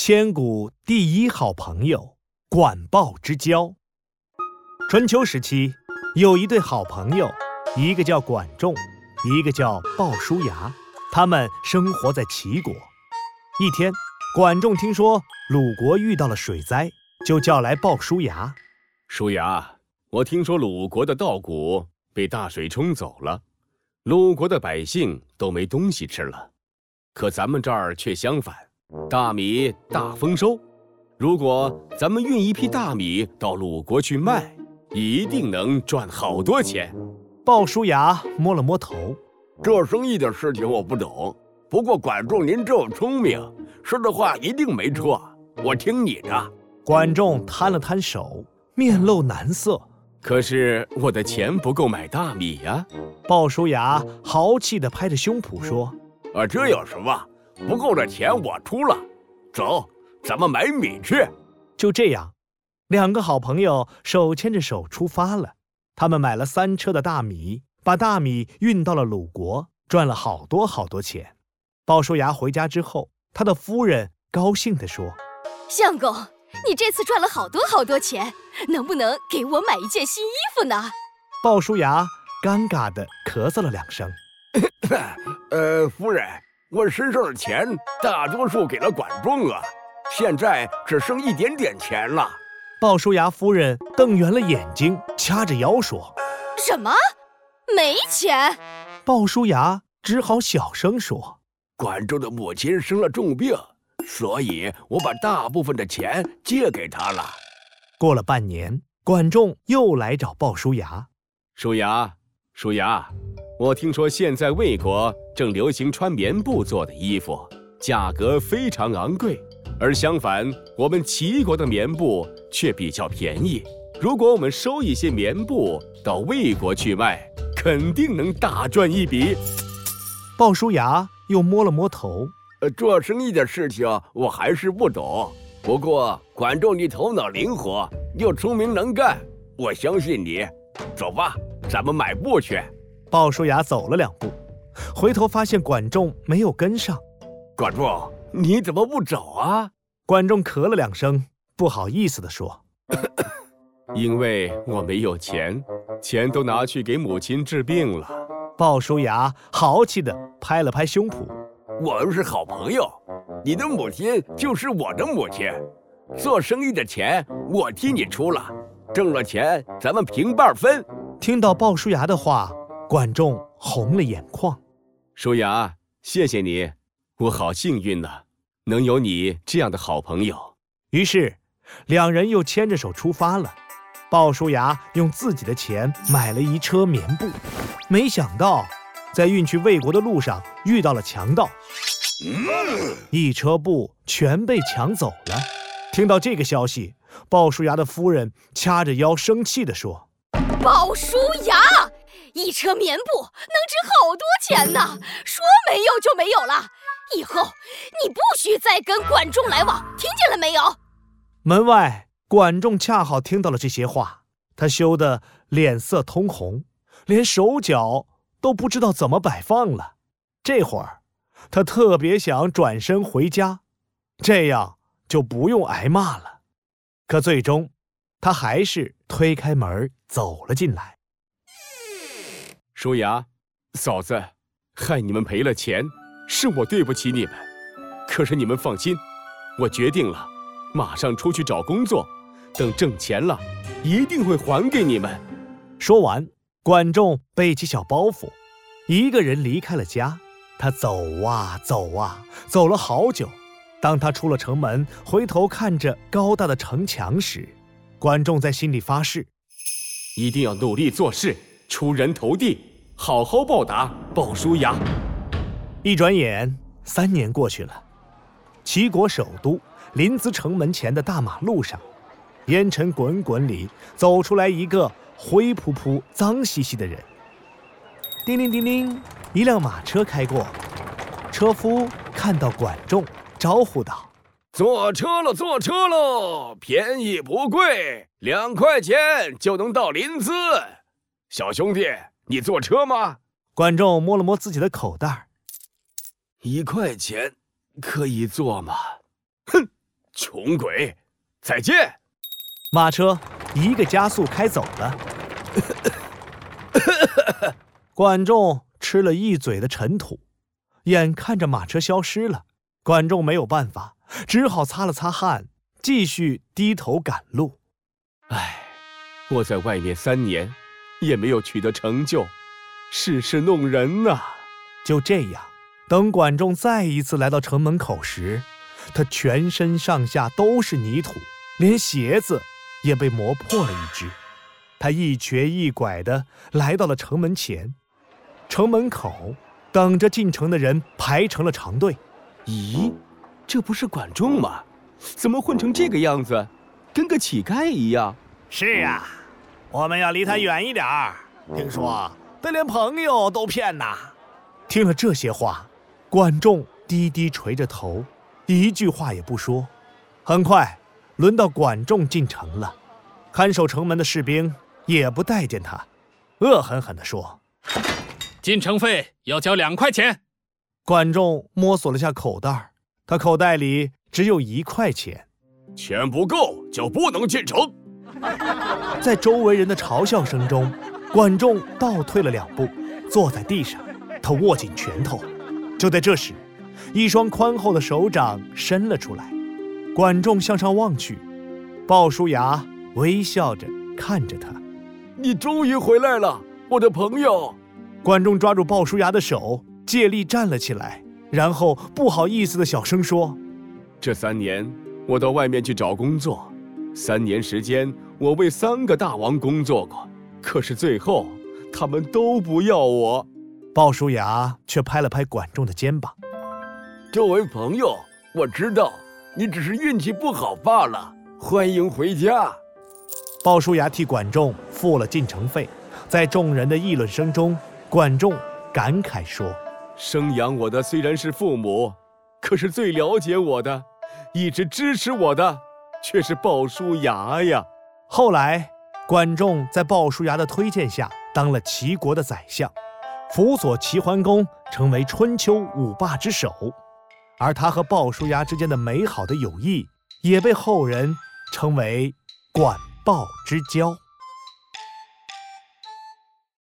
千古第一好朋友——管鲍之交。春秋时期，有一对好朋友，一个叫管仲，一个叫鲍叔牙。他们生活在齐国。一天，管仲听说鲁国遇到了水灾，就叫来鲍叔牙。叔牙，我听说鲁国的稻谷被大水冲走了，鲁国的百姓都没东西吃了。可咱们这儿却相反，大米大丰收。如果咱们运一批大米到鲁国去卖，一定能赚好多钱。鲍叔牙摸了摸头，这生意的事情我不懂。不过管仲您这么聪明，说的话一定没错。我听你的。管仲摊了摊手，面露难色。可是我的钱不够买大米呀。鲍叔牙豪气地拍着胸脯说。啊，这有什么？不够的钱我出了。走，咱们买米去。就这样，两个好朋友手牵着手出发了。他们买了三车的大米，把大米运到了鲁国，赚了好多好多钱。鲍叔牙回家之后，他的夫人高兴地说：“相公，你这次赚了好多好多钱，能不能给我买一件新衣服呢？”鲍叔牙尴尬地咳嗽了两声。呃，夫人，我身上的钱大多数给了管仲啊，现在只剩一点点钱了。鲍叔牙夫人瞪圆了眼睛，掐着腰说：“什么？没钱？”鲍叔牙只好小声说：“管仲的母亲生了重病，所以我把大部分的钱借给他了。”过了半年，管仲又来找鲍叔牙：“叔牙，叔牙。”我听说现在魏国正流行穿棉布做的衣服，价格非常昂贵，而相反，我们齐国的棉布却比较便宜。如果我们收一些棉布到魏国去卖，肯定能大赚一笔。鲍叔牙又摸了摸头，呃，做生意的事情我还是不懂。不过管仲你头脑灵活，又聪明能干，我相信你。走吧，咱们买布去。鲍叔牙走了两步，回头发现管仲没有跟上。管仲，你怎么不走啊？管仲咳了两声，不好意思地说：“因为我没有钱，钱都拿去给母亲治病了。”鲍叔牙豪气地拍了拍胸脯：“我们是好朋友，你的母亲就是我的母亲。做生意的钱我替你出了，挣了钱咱们平半分。”听到鲍叔牙的话。管仲红了眼眶，叔牙，谢谢你，我好幸运呐，能有你这样的好朋友。于是，两人又牵着手出发了。鲍叔牙用自己的钱买了一车棉布，没想到在运去魏国的路上遇到了强盗，一车布全被抢走了。听到这个消息，鲍叔牙的夫人掐着腰生气地说：“鲍叔牙！”一车棉布能值好多钱呢，说没有就没有了。以后你不许再跟管仲来往，听见了没有？门外，管仲恰好听到了这些话，他羞得脸色通红，连手脚都不知道怎么摆放了。这会儿，他特别想转身回家，这样就不用挨骂了。可最终，他还是推开门走了进来。叔牙，嫂子，害你们赔了钱，是我对不起你们。可是你们放心，我决定了，马上出去找工作，等挣钱了，一定会还给你们。说完，管仲背起小包袱，一个人离开了家。他走啊走啊，走了好久。当他出了城门，回头看着高大的城墙时，管仲在心里发誓，一定要努力做事，出人头地。好好报答鲍叔牙。一转眼，三年过去了。齐国首都临淄城门前的大马路上，烟尘滚滚里走出来一个灰扑扑、脏兮兮的人。叮铃叮铃，一辆马车开过，车夫看到管仲，招呼道：“坐车了，坐车喽！便宜不贵，两块钱就能到临淄。小兄弟。”你坐车吗？管仲摸了摸自己的口袋，一块钱可以坐吗？哼，穷鬼，再见！马车一个加速开走了。管仲吃了一嘴的尘土，眼看着马车消失了，管仲没有办法，只好擦了擦汗，继续低头赶路。唉，我在外面三年，也没有取得成就，世事弄人呐。就这样，等管仲再一次来到城门口时，他全身上下都是泥土，连鞋子也被磨破了一只。他一瘸一拐地来到了城门前，城门口等着进城的人排成了长队。咦，这不是管仲吗？怎么混成这个样子，跟个乞丐一样？是啊，我们要离他远一点儿。听说他连朋友都骗呐。听了这些话，管仲低低垂着头，一句话也不说。很快，轮到管仲进城了。看守城门的士兵也不待见他，恶狠狠地说：“进城费要交两块钱。”管仲摸索了下口袋，他口袋里只有一块钱。钱不够就不能进城。在周围人的嘲笑声中，管仲倒退了两步，坐在地上。他握紧拳头，就在这时，一双宽厚的手掌伸了出来。管仲向上望去，鲍叔牙微笑着看着他：“你终于回来了，我的朋友。”管仲抓住鲍叔牙的手，借力站了起来，然后不好意思的小声说：“这三年，我到外面去找工作，三年时间，我为三个大王工作过，可是最后，他们都不要我。”鲍叔牙却拍了拍管仲的肩膀：“这位朋友，我知道你只是运气不好罢了。欢迎回家。”鲍叔牙替管仲付了进城费，在众人的议论声中，管仲感慨说：“生养我的虽然是父母，可是最了解我的，一直支持我的，却是鲍叔牙呀。”后来，管仲在鲍叔牙的推荐下，当了齐国的宰相。辅佐齐桓公成为春秋五霸之首，而他和鲍叔牙之间的美好的友谊，也被后人称为“管鲍之交”。